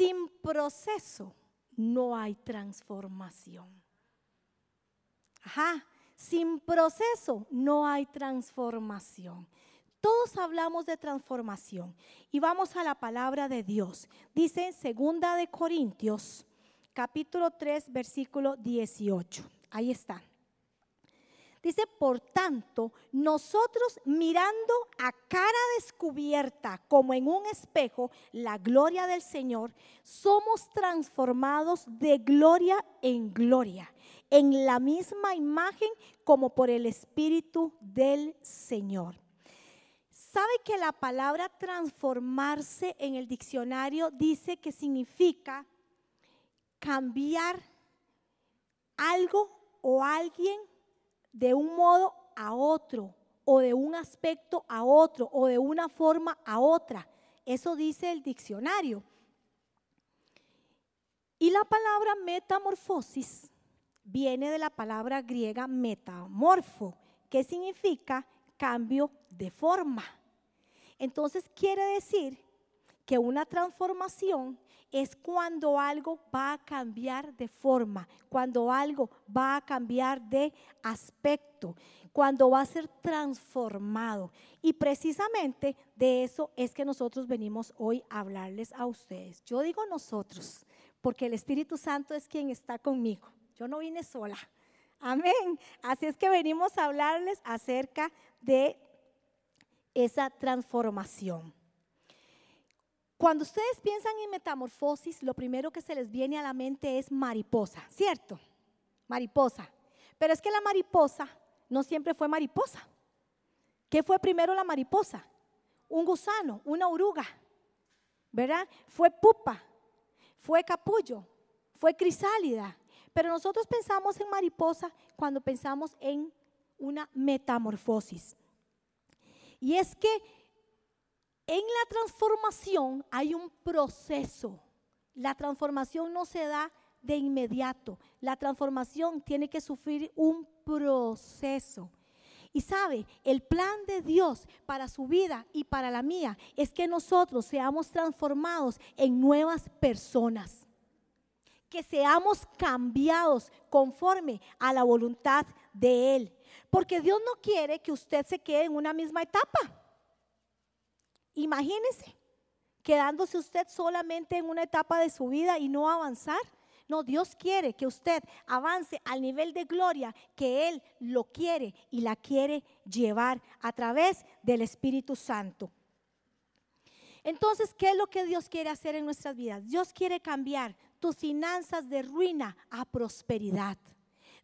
Sin proceso no hay transformación. Ajá, sin proceso no hay transformación. Todos hablamos de transformación y vamos a la palabra de Dios. Dice en segunda de Corintios, capítulo 3, versículo 18. Ahí está. Dice, por tanto, nosotros mirando a cara descubierta, como en un espejo, la gloria del Señor, somos transformados de gloria en gloria, en la misma imagen como por el Espíritu del Señor. ¿Sabe que la palabra transformarse en el diccionario dice que significa cambiar algo o alguien de un modo a otro, o de un aspecto a otro, o de una forma a otra? Eso dice el diccionario. Y la palabra metamorfosis viene de la palabra griega metamorfo, que significa cambio de forma. Entonces quiere decir que una transformación es cuando algo va a cambiar de forma, cuando algo va a cambiar de aspecto, cuando va a ser transformado. Y precisamente de eso es que nosotros venimos hoy a hablarles a ustedes. Yo digo nosotros, porque el Espíritu Santo es quien está conmigo. Yo no vine sola. Amén. Así es que venimos a hablarles acerca de esa transformación. Cuando ustedes piensan en metamorfosis, lo primero que se les viene a la mente es mariposa, ¿cierto? Mariposa. Pero es que la mariposa no siempre fue mariposa. ¿Qué fue primero la mariposa? Un gusano, una oruga, ¿verdad? Fue pupa, fue capullo, fue crisálida. Pero nosotros pensamos en mariposa cuando pensamos en una metamorfosis. Y es que en la transformación hay un proceso. La transformación no se da de inmediato. La transformación tiene que sufrir un proceso. Y sabe, el plan de Dios para su vida y para la mía es que nosotros seamos transformados en nuevas personas. Que seamos cambiados conforme a la voluntad de Él. Porque Dios no quiere que usted se quede en una misma etapa. Imagínese quedándose usted solamente en una etapa de su vida y no avanzar. No, Dios quiere que usted avance al nivel de gloria que Él lo quiere y la quiere llevar a través del Espíritu Santo. Entonces, ¿qué es lo que Dios quiere hacer en nuestras vidas? Dios quiere cambiar tus finanzas de ruina a prosperidad.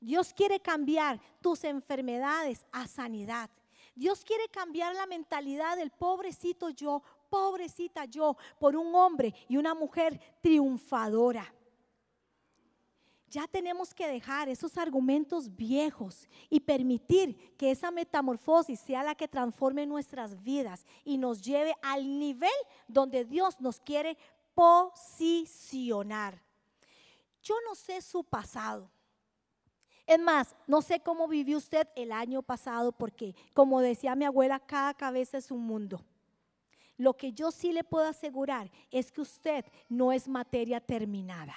Dios quiere cambiar tus enfermedades a sanidad. Dios quiere cambiar la mentalidad del pobrecito yo, pobrecita yo, por un hombre y una mujer triunfadora. Ya tenemos que dejar esos argumentos viejos y permitir que esa metamorfosis sea la que transforme nuestras vidas y nos lleve al nivel donde Dios nos quiere posicionar. Yo no sé su pasado. Es más, no sé cómo vivió usted el año pasado porque, como decía mi abuela, cada cabeza es un mundo. Lo que yo sí le puedo asegurar es que usted no es materia terminada.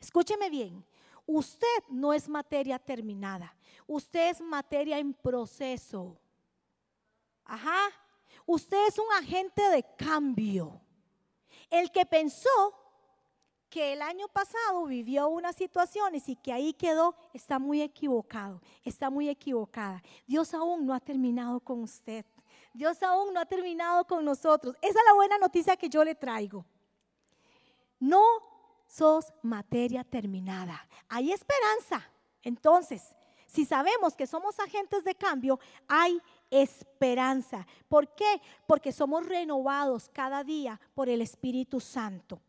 Escúcheme bien, usted no es materia terminada, usted es materia en proceso. Ajá, usted es un agente de cambio. El que pensó que el año pasado vivió unas situaciones y que ahí quedó, está muy equivocado, está muy equivocada. Dios aún no ha terminado con usted. Dios aún no ha terminado con nosotros. Esa es la buena noticia que yo le traigo. No sos materia terminada. Hay esperanza. Entonces, si sabemos que somos agentes de cambio, hay esperanza. ¿Por qué? Porque somos renovados cada día por el Espíritu Santo.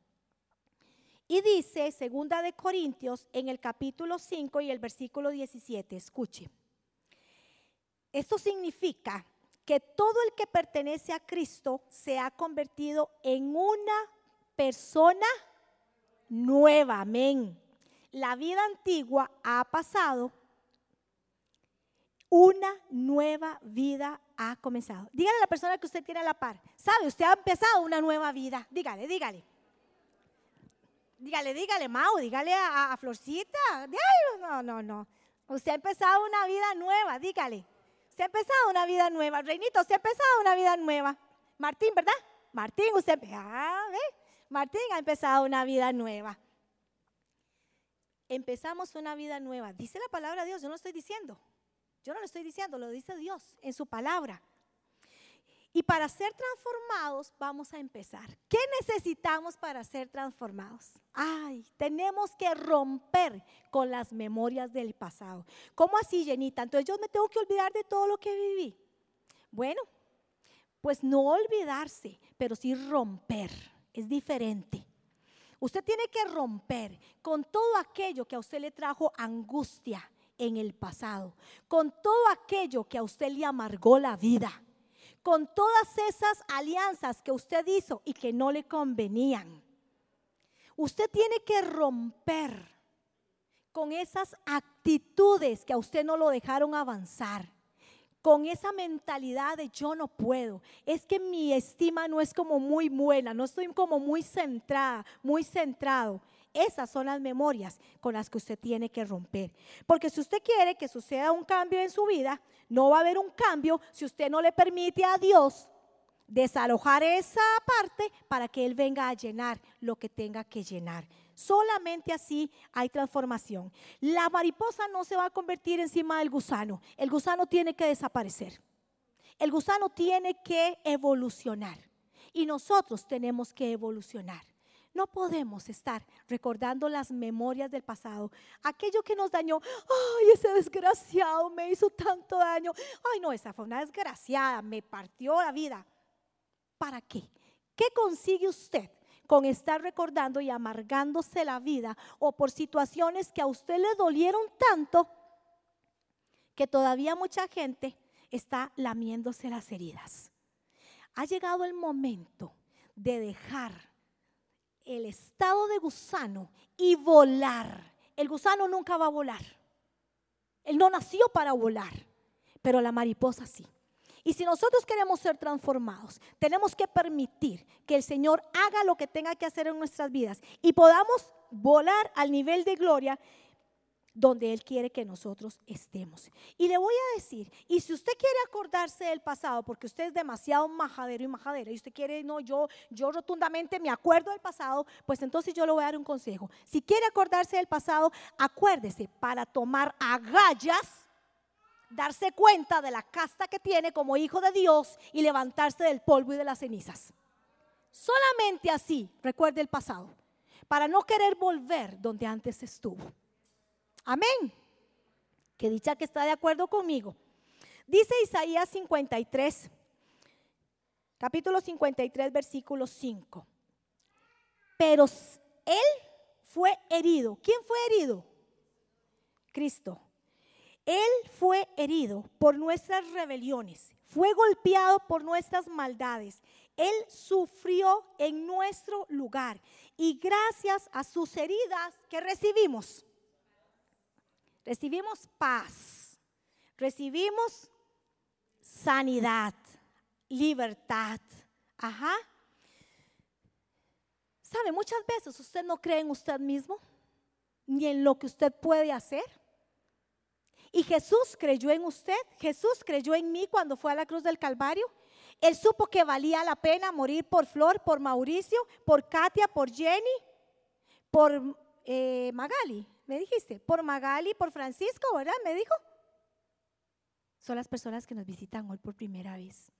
Y dice, segunda de Corintios, en el capítulo 5 y el versículo 17, escuche. Esto significa que todo el que pertenece a Cristo se ha convertido en una persona nueva, amén. La vida antigua ha pasado, una nueva vida ha comenzado. Dígale a la persona que usted tiene a la par, sabe, usted ha empezado una nueva vida. Dígale, dígale. Dígale, dígale, Mau, dígale a, Florcita. No, no, no. Usted ha empezado una vida nueva, dígale. Usted ha empezado una vida nueva. Reinito, usted ha empezado una vida nueva. Martín, ¿verdad? Martín, usted, ah. Martín ha empezado una vida nueva. Empezamos una vida nueva. Dice la palabra de Dios, yo no lo estoy diciendo. Yo no lo estoy diciendo, lo dice Dios en su palabra. Y para ser transformados vamos a empezar. ¿Qué necesitamos para ser transformados? Ay, tenemos que romper con las memorias del pasado. ¿Cómo así, Jenita? Entonces yo me tengo que olvidar de todo lo que viví. Bueno, pues no olvidarse, pero sí romper. Es diferente. Usted tiene que romper con todo aquello que a usted le trajo angustia en el pasado, con todo aquello que a usted le amargó la vida con todas esas alianzas que usted hizo y que no le convenían. Usted tiene que romper con esas actitudes que a usted no lo dejaron avanzar. Con esa mentalidad de yo no puedo. Es que mi estima no es como muy buena, no estoy como muy centrada, muy centrado. Esas son las memorias con las que usted tiene que romper. Porque si usted quiere que suceda un cambio en su vida, no va a haber un cambio si usted no le permite a Dios desalojar esa parte para que Él venga a llenar lo que tenga que llenar. Solamente así hay transformación. La mariposa no se va a convertir encima del gusano. El gusano tiene que desaparecer. El gusano tiene que evolucionar. Y nosotros tenemos que evolucionar. No podemos estar recordando las memorias del pasado, aquello que nos dañó. Ay, ese desgraciado me hizo tanto daño. Ay, no, esa fue una desgraciada, me partió la vida. ¿Para qué? ¿Qué consigue usted con estar recordando y amargándose la vida o por situaciones que a usted le dolieron tanto que todavía mucha gente está lamiéndose las heridas? Ha llegado el momento de dejar el estado de gusano y volar. El gusano nunca va a volar. Él no nació para volar, pero la mariposa sí. Y si nosotros queremos ser transformados, tenemos que permitir que el Señor haga lo que tenga que hacer en nuestras vidas y podamos volar al nivel de gloria donde Él quiere que nosotros estemos. Y le voy a decir, y si usted quiere acordarse del pasado, porque usted es demasiado majadero y majadera, y usted quiere, no, yo, yo rotundamente me acuerdo del pasado, pues entonces yo le voy a dar un consejo. Si quiere acordarse del pasado, acuérdese para tomar agallas, darse cuenta de la casta que tiene como hijo de Dios y levantarse del polvo y de las cenizas. Solamente así recuerde el pasado, para no querer volver donde antes estuvo. Amén. Que dicha que está de acuerdo conmigo. Dice Isaías 53, capítulo 53, versículo 5. Pero él fue herido. ¿Quién fue herido? Cristo. Él fue herido por nuestras rebeliones, fue golpeado por nuestras maldades. Él sufrió en nuestro lugar y gracias a sus heridas que recibimos, recibimos paz, recibimos sanidad, libertad. Ajá. ¿Sabe? Muchas veces usted no cree en usted mismo, ni en lo que usted puede hacer. Y Jesús creyó en usted, Jesús creyó en mí cuando fue a la cruz del Calvario. Él supo que valía la pena morir por Flor, por Mauricio, por Katia, por Jenny, por eh, Magali me dijiste, por Magali, por Francisco, ¿verdad? Me dijo. Son las personas que nos visitan hoy por primera vez.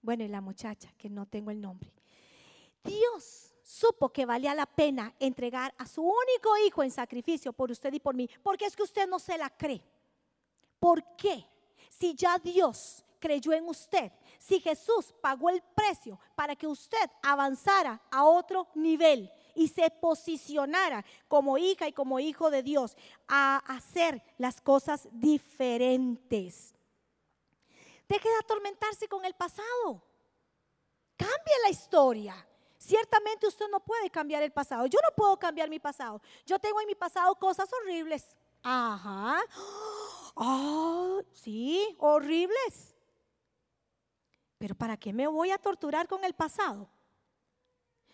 Bueno, y la muchacha, que no tengo el nombre. Dios supo que valía la pena entregar a su único hijo en sacrificio por usted y por mí, porque es que usted no se la cree. ¿Por qué? Si ya Dios creyó en usted, si Jesús pagó el precio para que usted avanzara a otro nivel, y se posicionara como hija y como hijo de Dios a hacer las cosas diferentes. Deje de atormentarse con el pasado. Cambie la historia. Ciertamente usted no puede cambiar el pasado. Yo no puedo cambiar mi pasado. Yo tengo en mi pasado cosas horribles. Ajá. Ah, sí, horribles. Pero ¿para qué me voy a torturar con el pasado?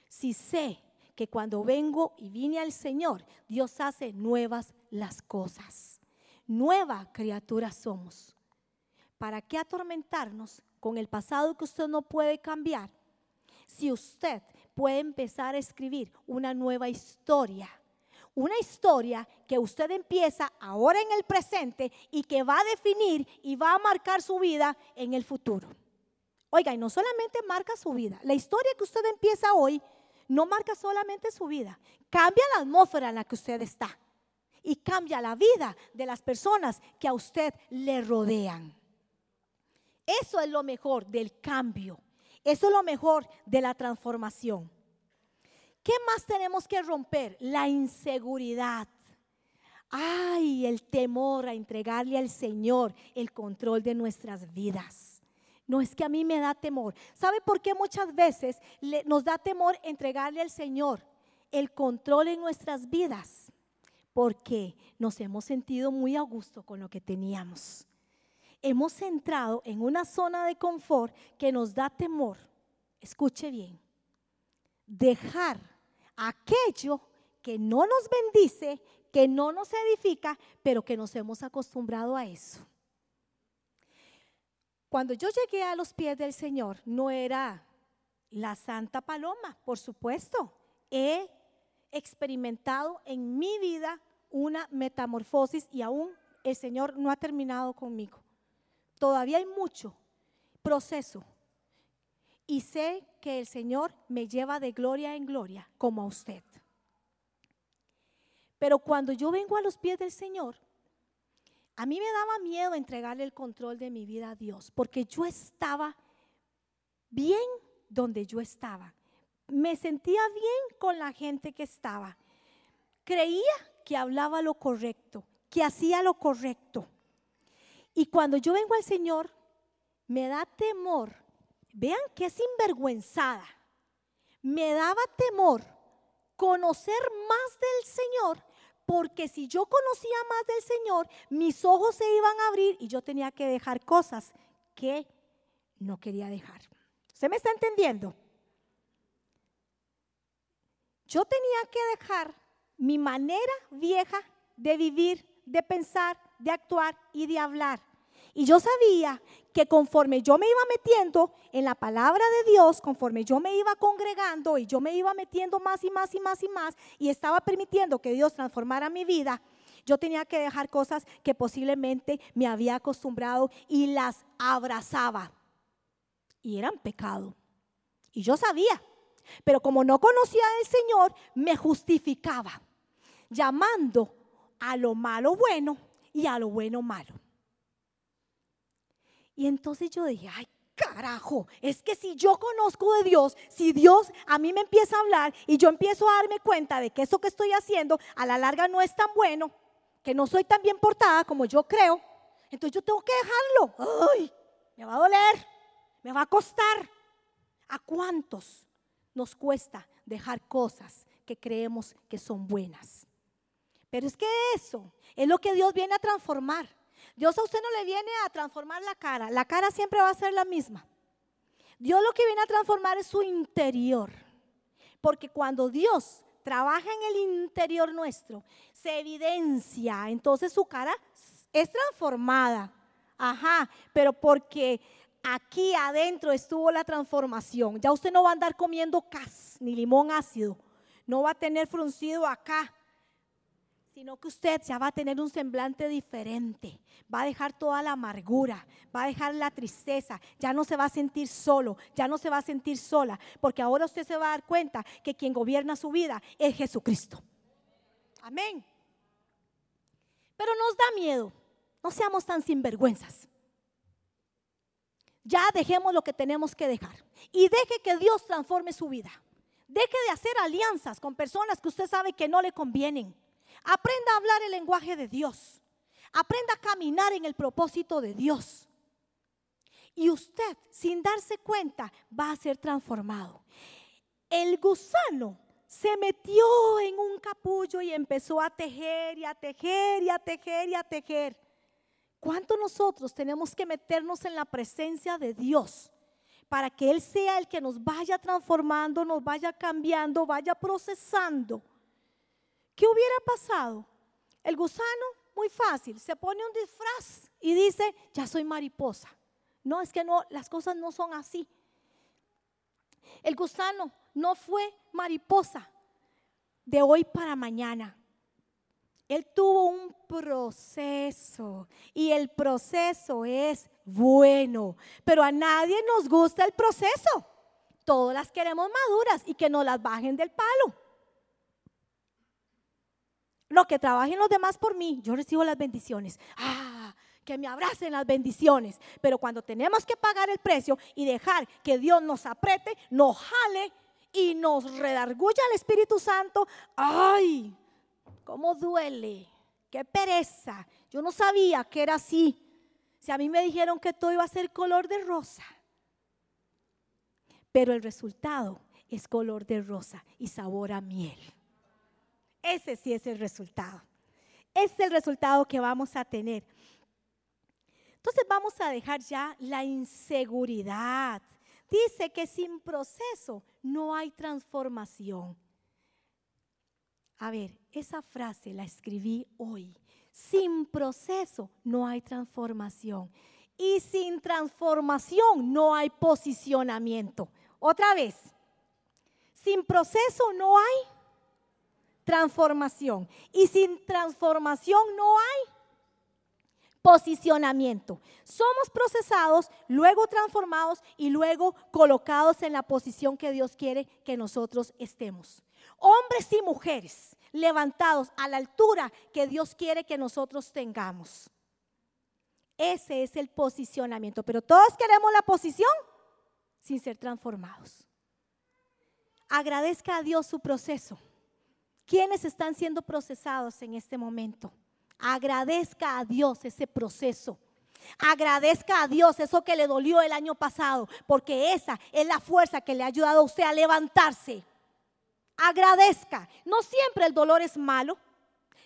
Si sé que cuando vengo y vine al Señor, Dios hace nuevas las cosas. Nueva criatura somos. ¿Para qué atormentarnos con el pasado que usted no puede cambiar? Si usted puede empezar a escribir una nueva historia, una historia que usted empieza ahora en el presente y que va a definir y va a marcar su vida en el futuro. Oiga, y no solamente marca su vida, la historia que usted empieza hoy no marca solamente su vida, cambia la atmósfera en la que usted está y cambia la vida de las personas que a usted le rodean. Eso es lo mejor del cambio, eso es lo mejor de la transformación. ¿Qué más tenemos que romper? La inseguridad. Ay, el temor a entregarle al Señor el control de nuestras vidas. No es que a mí me da temor. ¿Sabe por qué muchas veces nos da temor entregarle al Señor el control en nuestras vidas? Porque nos hemos sentido muy a gusto con lo que teníamos. Hemos entrado en una zona de confort que nos da temor. Escuche bien. Dejar aquello que no nos bendice, que no nos edifica, pero que nos hemos acostumbrado a eso. Cuando yo llegué a los pies del Señor, no era la Santa Paloma, por supuesto. He experimentado en mi vida una metamorfosis y aún el Señor no ha terminado conmigo. Todavía hay mucho proceso. Y sé que el Señor me lleva de gloria en gloria como a usted. Pero cuando yo vengo a los pies del Señor, a mí me daba miedo entregarle el control de mi vida a Dios, porque yo estaba bien donde yo estaba. Me sentía bien con la gente que estaba. Creía que hablaba lo correcto, que hacía lo correcto. Y cuando yo vengo al Señor, me da temor. Vean qué sinvergüenzada. Me daba temor conocer más del Señor porque si yo conocía más del Señor, mis ojos se iban a abrir y yo tenía que dejar cosas que no quería dejar. ¿Se me está entendiendo? Yo tenía que dejar mi manera vieja de vivir, de pensar, de actuar y de hablar. Y yo sabía que conforme yo me iba metiendo en la palabra de Dios, conforme yo me iba congregando y yo me iba metiendo más y más y más y más y estaba permitiendo que Dios transformara mi vida, yo tenía que dejar cosas que posiblemente me había acostumbrado y las abrazaba. Y eran pecado. Y yo sabía. Pero como no conocía al Señor, me justificaba, llamando a lo malo bueno y a lo bueno malo. Y entonces yo dije, ay, carajo, es que si yo conozco de Dios, si Dios a mí me empieza a hablar y yo empiezo a darme cuenta de que eso que estoy haciendo a la larga no es tan bueno, que no soy tan bien portada como yo creo, entonces yo tengo que dejarlo. Ay, me va a doler, me va a costar. ¿A cuántos nos cuesta dejar cosas que creemos que son buenas? Pero es que eso es lo que Dios viene a transformar. Dios a usted no le viene a transformar la cara, la cara siempre va a ser la misma. Dios lo que viene a transformar es su interior. Porque cuando Dios trabaja en el interior nuestro, se evidencia, entonces su cara es transformada. Ajá, pero porque aquí adentro estuvo la transformación. Ya usted no va a andar comiendo cas ni limón ácido. No va a tener fruncido acá sino que usted ya va a tener un semblante diferente, va a dejar toda la amargura, va a dejar la tristeza, ya no se va a sentir solo, ya no se va a sentir sola, porque ahora usted se va a dar cuenta que quien gobierna su vida es Jesucristo. Amén. Pero nos da miedo, no seamos tan sinvergüenzas. Ya dejemos lo que tenemos que dejar y deje que Dios transforme su vida. Deje de hacer alianzas con personas que usted sabe que no le convienen. Aprenda a hablar el lenguaje de Dios. Aprenda a caminar en el propósito de Dios. Y usted, sin darse cuenta, va a ser transformado. El gusano se metió en un capullo y empezó a tejer y a tejer y a tejer y a tejer. ¿Cuánto nosotros tenemos que meternos en la presencia de Dios para que Él sea el que nos vaya transformando, nos vaya cambiando, vaya procesando. ¿Qué hubiera pasado? El gusano, muy fácil, se pone un disfraz y dice, ya soy mariposa. No, es que no, las cosas no son así. El gusano no fue mariposa de hoy para mañana. Él tuvo un proceso y el proceso es bueno, pero a nadie nos gusta el proceso. Todas las queremos maduras y que no las bajen del palo. Lo que trabajen los demás por mí, yo recibo las bendiciones. Ah, que me abracen las bendiciones. Pero cuando tenemos que pagar el precio y dejar que Dios nos apriete, nos jale y nos redarguya al Espíritu Santo, ay, cómo duele, qué pereza. Yo no sabía que era así. Si a mí me dijeron que todo iba a ser color de rosa. Pero el resultado es color de rosa y sabor a miel. Ese sí es el resultado. Ese es el resultado que vamos a tener. Entonces vamos a dejar ya la inseguridad. Dice que sin proceso no hay transformación. A ver, esa frase la escribí hoy. Sin proceso no hay transformación. Y sin transformación no hay posicionamiento. Otra vez, sin proceso no hay transformación. Y sin transformación no hay posicionamiento. Somos procesados, luego transformados y luego colocados en la posición que Dios quiere que nosotros estemos hombres y mujeres levantados a la altura que Dios quiere que nosotros tengamos. Ese es el posicionamiento, pero todos queremos la posición sin ser transformados. Agradezca a Dios su proceso. ¿Quiénes están siendo procesados en este momento? Agradezca a Dios ese proceso. Agradezca a Dios eso que le dolió el año pasado, porque esa es la fuerza que le ha ayudado a usted a levantarse agradezca. No siempre el dolor es malo.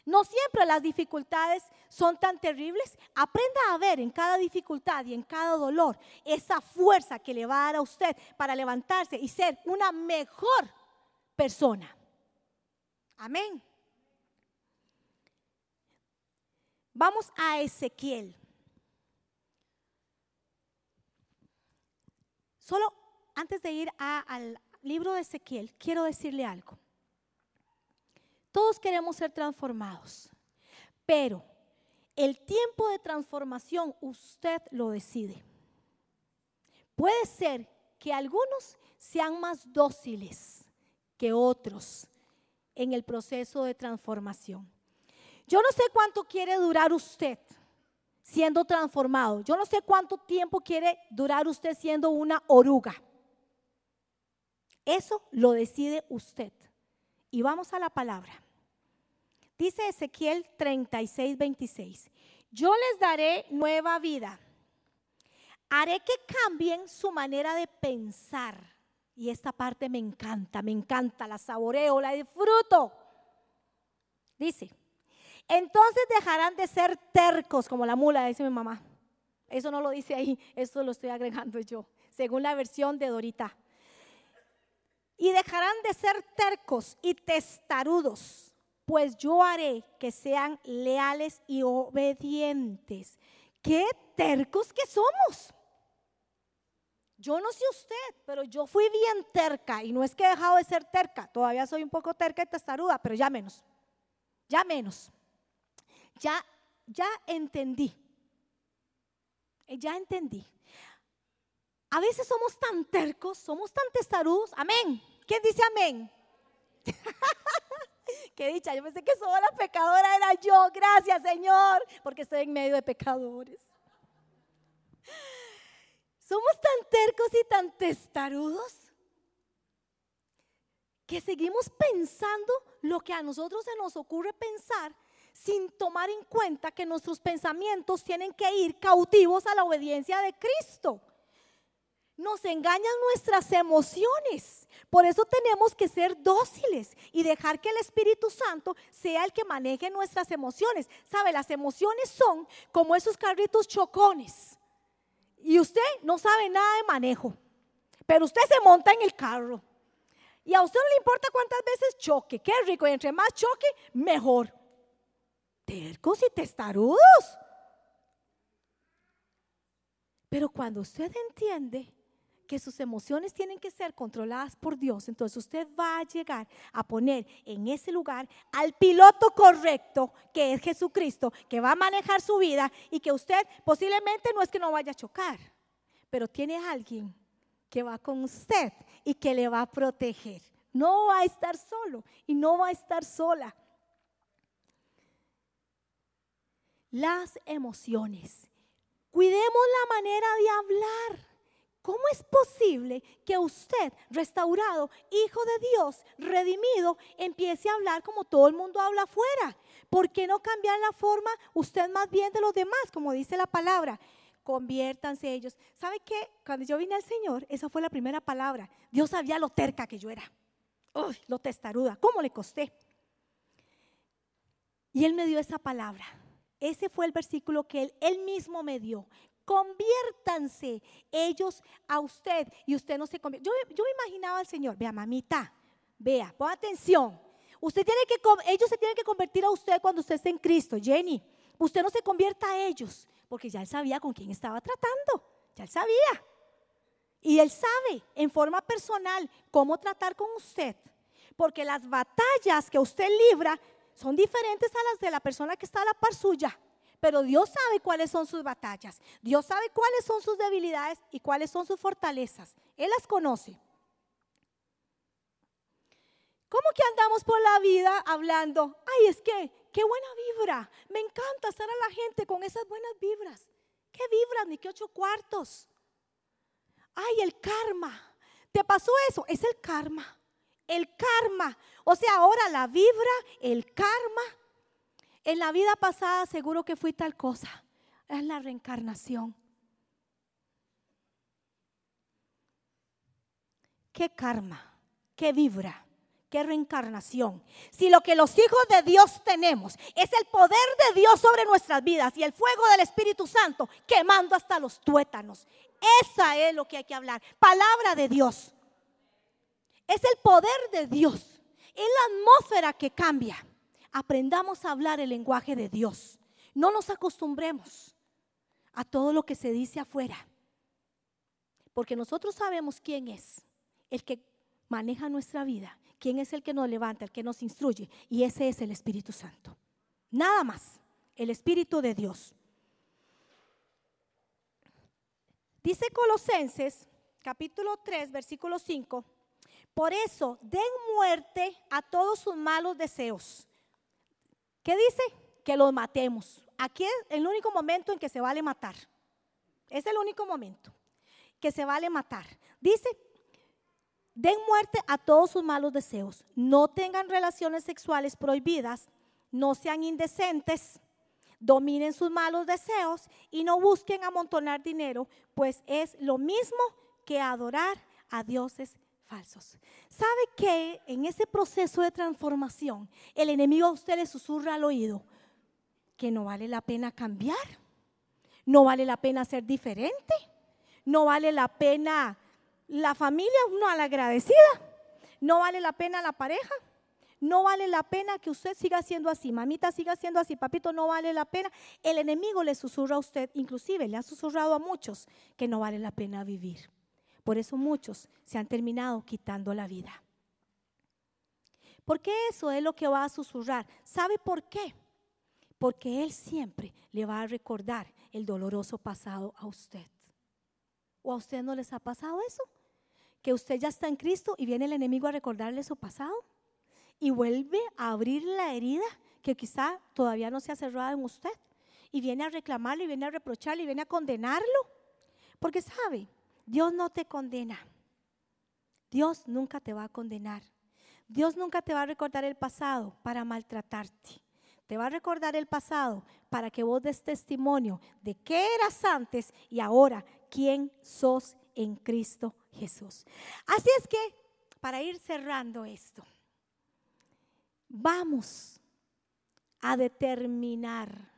No siempre las dificultades son tan terribles. Aprenda a ver en cada dificultad y en cada dolor esa fuerza que le va a dar a usted para levantarse y ser una mejor persona. Amén. Vamos a Ezequiel. Solo antes de ir al, libro de Ezequiel, quiero decirle algo. Todos queremos ser transformados, pero el tiempo de transformación usted lo decide. Puede ser que algunos sean más dóciles que otros en el proceso de transformación. Yo no sé cuánto quiere durar usted siendo transformado. Yo no sé cuánto tiempo quiere durar usted siendo una oruga. Eso lo decide usted. Y vamos a la palabra. Dice Ezequiel 36, 26. Yo les daré nueva vida. Haré que cambien su manera de pensar. Y esta parte me encanta, me encanta, la saboreo, la disfruto. Dice, entonces dejarán de ser tercos como la mula, dice mi mamá. Eso no lo dice ahí, eso lo estoy agregando yo, según la versión de Dorita y dejarán de ser tercos y testarudos, pues yo haré que sean leales y obedientes. ¿Qué tercos que somos? Yo no sé usted, pero yo fui bien terca y no es que he dejado de ser terca, todavía soy un poco terca y testaruda, pero ya menos, ya menos. Ya, ya entendí, ya entendí. A veces somos tan tercos, somos tan testarudos, amén, ¿Quién dice amén? Qué dicha, yo pensé que solo la pecadora era yo. Gracias, Señor, porque estoy en medio de pecadores. Somos tan tercos y tan testarudos que seguimos pensando lo que a nosotros se nos ocurre pensar sin tomar en cuenta que nuestros pensamientos tienen que ir cautivos a la obediencia de Cristo nos engañan nuestras emociones. Por eso tenemos que ser dóciles y dejar que el Espíritu Santo sea el que maneje nuestras emociones. ¿Sabe? Las emociones son como esos carritos chocones. Y usted no sabe nada de manejo. pero usted se monta en el carro. Y a usted no le importa cuántas veces choque, qué rico, y entre más choque, mejor. Tercos y testarudos. Pero cuando usted entiende que sus emociones tienen que ser controladas por Dios, entonces usted va a llegar a poner en ese lugar al piloto correcto, que es Jesucristo, que va a manejar su vida y que usted posiblemente no es que no vaya a chocar, pero tiene alguien que va con usted y que le va a proteger. No va a estar solo y no va a estar sola. Las emociones. Cuidemos la manera de hablar. ¿Cómo es posible que usted, restaurado, hijo de Dios, redimido, empiece a hablar como todo el mundo habla afuera? ¿Por qué no cambiar la forma usted más bien de los demás, como dice la palabra? conviértanse ellos. ¿Sabe qué? Cuando yo vine al Señor, esa fue la primera palabra. Dios sabía lo terca que yo era. Uy, lo testaruda. ¿Cómo le costé? Y Él me dio esa palabra. Ese fue el versículo que Él, él mismo me dio. Conviértanse ellos a usted y usted no se convierte. Yo, yo me imaginaba al Señor, vea mamita, vea, pon atención. Usted tiene que, ellos se tienen que convertir a usted cuando usted esté en Cristo, Jenny. Usted no se convierta a ellos porque ya él sabía con quién estaba tratando, ya él sabía. Y él sabe en forma personal cómo tratar con usted, porque las batallas que usted libra son diferentes a las de la persona que está a la par suya. Pero Dios sabe cuáles son sus batallas. Dios sabe cuáles son sus debilidades y cuáles son sus fortalezas. Él las conoce. ¿Cómo que andamos por la vida hablando? Ay, es que qué buena vibra. Me encanta estar a la gente con esas buenas vibras. ¿Qué vibras? Ni qué ocho cuartos. Ay, el karma. ¿Te pasó eso? Es el karma. El karma. O sea, ahora la vibra, el karma. En la vida pasada seguro que fui tal cosa. Es la reencarnación. ¿Qué karma? ¿Qué vibra? qué reencarnación. Si lo que los hijos de Dios tenemos es el poder de Dios sobre nuestras vidas y el fuego del Espíritu Santo quemando hasta los tuétanos. Esa es lo que hay que hablar. Palabra de Dios. Es el poder de Dios. Es la atmósfera que cambia. Aprendamos a hablar el lenguaje de Dios. No nos acostumbremos a todo lo que se dice afuera. Porque nosotros sabemos quién es el que maneja nuestra vida quién es el que nos levanta, el que nos instruye. Y ese es el Espíritu Santo. Nada más, el Espíritu de Dios. Dice Colosenses capítulo 3, versículo 5. Por eso, den muerte a todos sus malos deseos. ¿Qué dice? Que los matemos. Aquí es el único momento en que se vale matar. Es el único momento que se vale matar. Dice, Den muerte a todos sus malos deseos. No tengan relaciones sexuales prohibidas. No sean indecentes. Dominen sus malos deseos y no busquen amontonar dinero, pues es lo mismo que adorar a dioses falsos. ¿Sabe que en ese proceso de transformación el enemigo a usted le susurra al oído que no vale la pena cambiar? ¿No vale la pena ser diferente? ¿No vale la pena la familia no agradecida. No vale la pena la pareja. No vale la pena que usted siga siendo así, mamita siga siendo así, papito, no vale la pena. El enemigo le susurra a usted, inclusive le ha susurrado a muchos que no vale la pena vivir. Por eso muchos se han terminado quitando la vida. Porque eso es lo que va a susurrar. ¿Sabe por qué? Porque Él siempre le va a recordar el doloroso pasado a usted. ¿O a usted no les ha pasado eso? que usted ya está en Cristo y viene el enemigo a recordarle su pasado y vuelve a abrir la herida que quizá todavía no se ha cerrado en usted y viene a reclamarle y viene a reprocharle y viene a condenarlo. Porque sabe, Dios no te condena. Dios nunca te va a condenar. Dios nunca te va a recordar el pasado para maltratarte. Te va a recordar el pasado para que vos des testimonio de qué eras antes y ahora quién sos en Cristo Jesús. Así es que, para ir cerrando esto, vamos a determinar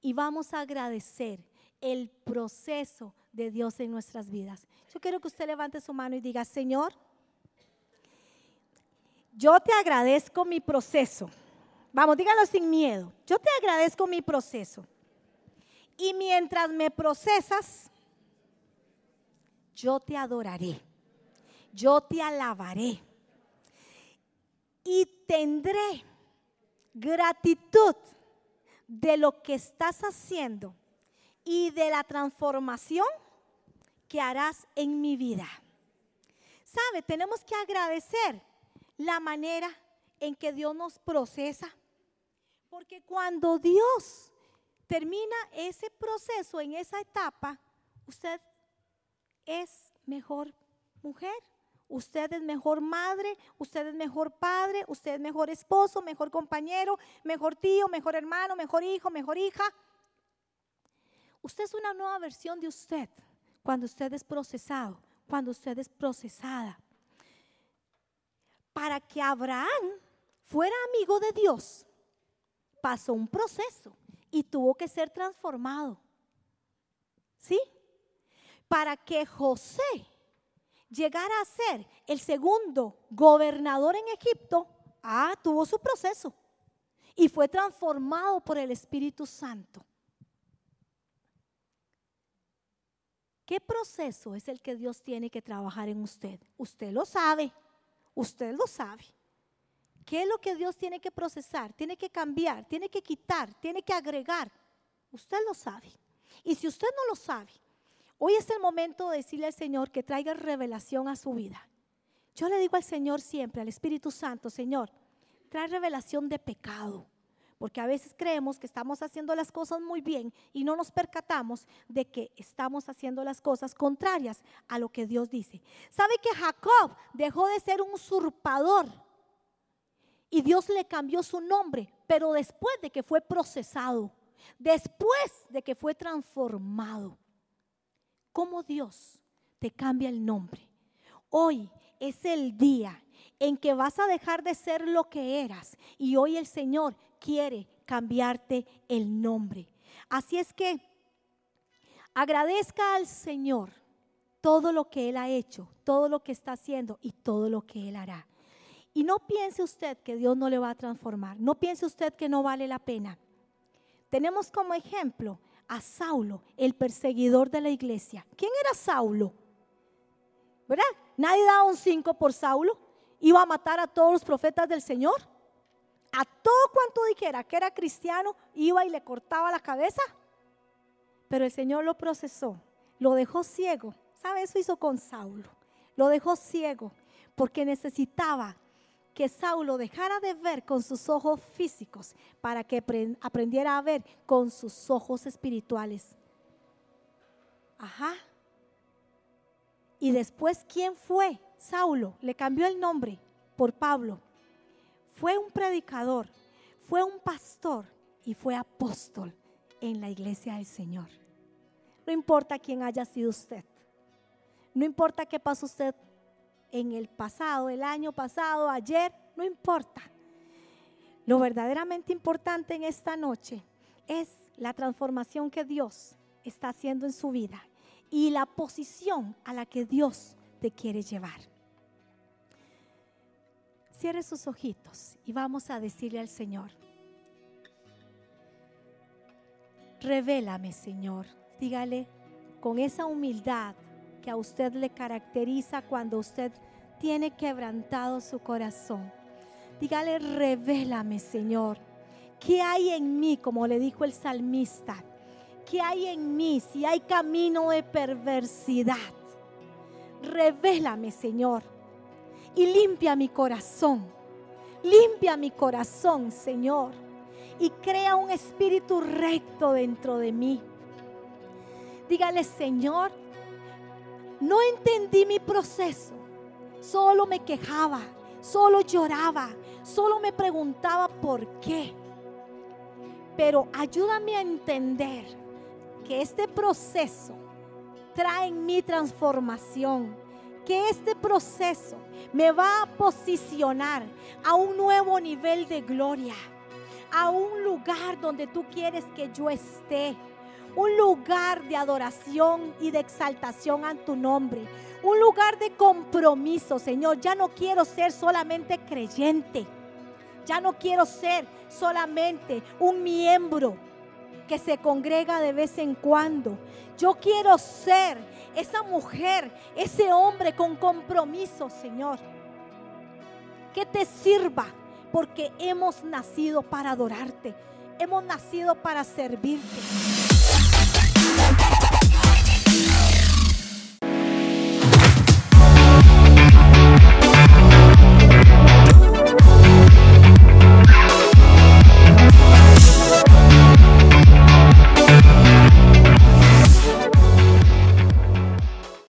y vamos a agradecer el proceso de Dios en nuestras vidas. Yo quiero que usted levante su mano y diga, Señor, yo te agradezco mi proceso. Vamos, dígalo sin miedo. Yo te agradezco mi proceso. Y mientras me procesas, yo te adoraré. Yo te alabaré. Y tendré gratitud de lo que estás haciendo y de la transformación que harás en mi vida. ¿Sabe? Tenemos que agradecer la manera en que Dios nos procesa. Porque cuando Dios termina ese proceso en esa etapa, usted es mejor mujer, usted es mejor madre, usted es mejor padre, usted es mejor esposo, mejor compañero, mejor tío, mejor hermano, mejor hijo, mejor hija. Usted es una nueva versión de usted cuando usted es procesado, cuando usted es procesada. Para que Abraham fuera amigo de Dios, pasó un proceso y tuvo que ser transformado. ¿Sí? Para que José llegara a ser el segundo gobernador en Egipto, ah, tuvo su proceso y fue transformado por el Espíritu Santo. ¿Qué proceso es el que Dios tiene que trabajar en usted? Usted lo sabe, usted lo sabe. ¿Qué es lo que Dios tiene que procesar? Tiene que cambiar, tiene que quitar, tiene que agregar. Usted lo sabe. Y si usted no lo sabe, hoy es el momento de decirle al Señor que traiga revelación a su vida. Yo le digo al Señor siempre, al Espíritu Santo, Señor, trae revelación de pecado porque a veces creemos que estamos haciendo las cosas muy bien y no nos percatamos de que estamos haciendo las cosas contrarias a lo que Dios dice. ¿Sabe que Jacob dejó de ser un usurpador? Y Dios le cambió su nombre, pero después de que fue procesado, después de que fue transformado. ¿Cómo Dios te cambia el nombre? Hoy es el día en que vas a dejar de ser lo que eras y hoy el Señor quiere cambiarte el nombre. Así es que agradezca al Señor todo lo que Él ha hecho, todo lo que está haciendo y todo lo que Él hará. Y no piense usted que Dios no le va a transformar, no piense usted que no vale la pena. Tenemos como ejemplo a Saulo, el perseguidor de la iglesia. ¿Quién era Saulo? ¿Verdad? Nadie daba un 5 por Saulo. Iba a matar a todos los profetas del Señor a todo cuanto dijera que era cristiano, iba y le cortaba la cabeza. Pero el Señor lo procesó, lo dejó ciego. ¿Sabe? Eso hizo con Saulo. Lo dejó ciego porque necesitaba que Saulo dejara de ver con sus ojos físicos para que aprendiera a ver con sus ojos espirituales. Ajá. Y después, ¿quién fue? Saulo. Le cambió el nombre por Pablo fue un predicador, fue un pastor y fue apóstol en la iglesia del Señor. No importa quién haya sido usted. No importa qué pasó usted en el pasado, el año pasado, ayer, no importa. Lo verdaderamente importante en esta noche es la transformación que Dios está haciendo en su vida y la posición a la que Dios te quiere llevar. Cierre sus ojitos y vamos a decirle al Señor, revélame Señor, dígale con esa humildad que a usted le caracteriza cuando usted tiene quebrantado su corazón. Dígale, revélame Señor, ¿qué hay en mí? Como le dijo el salmista, ¿qué hay en mí si hay camino de perversidad? Revélame Señor y limpia mi corazón. Limpia mi corazón, Señor, y crea un espíritu recto dentro de mí. Dígale, Señor, no entendí mi proceso, solo me quejaba, solo lloraba, solo me preguntaba por qué. Pero ayúdame a entender que este proceso trae en mi transformación que este proceso me va a posicionar a un nuevo nivel de gloria, a un lugar donde tú quieres que yo esté, un lugar de adoración y de exaltación a tu nombre, un lugar de compromiso, Señor. Ya no quiero ser solamente creyente, ya no quiero ser solamente un miembro que se congrega de vez en cuando. Yo quiero ser esa mujer, ese hombre con compromiso, Señor. Que te sirva, porque hemos nacido para adorarte. Hemos nacido para servirte.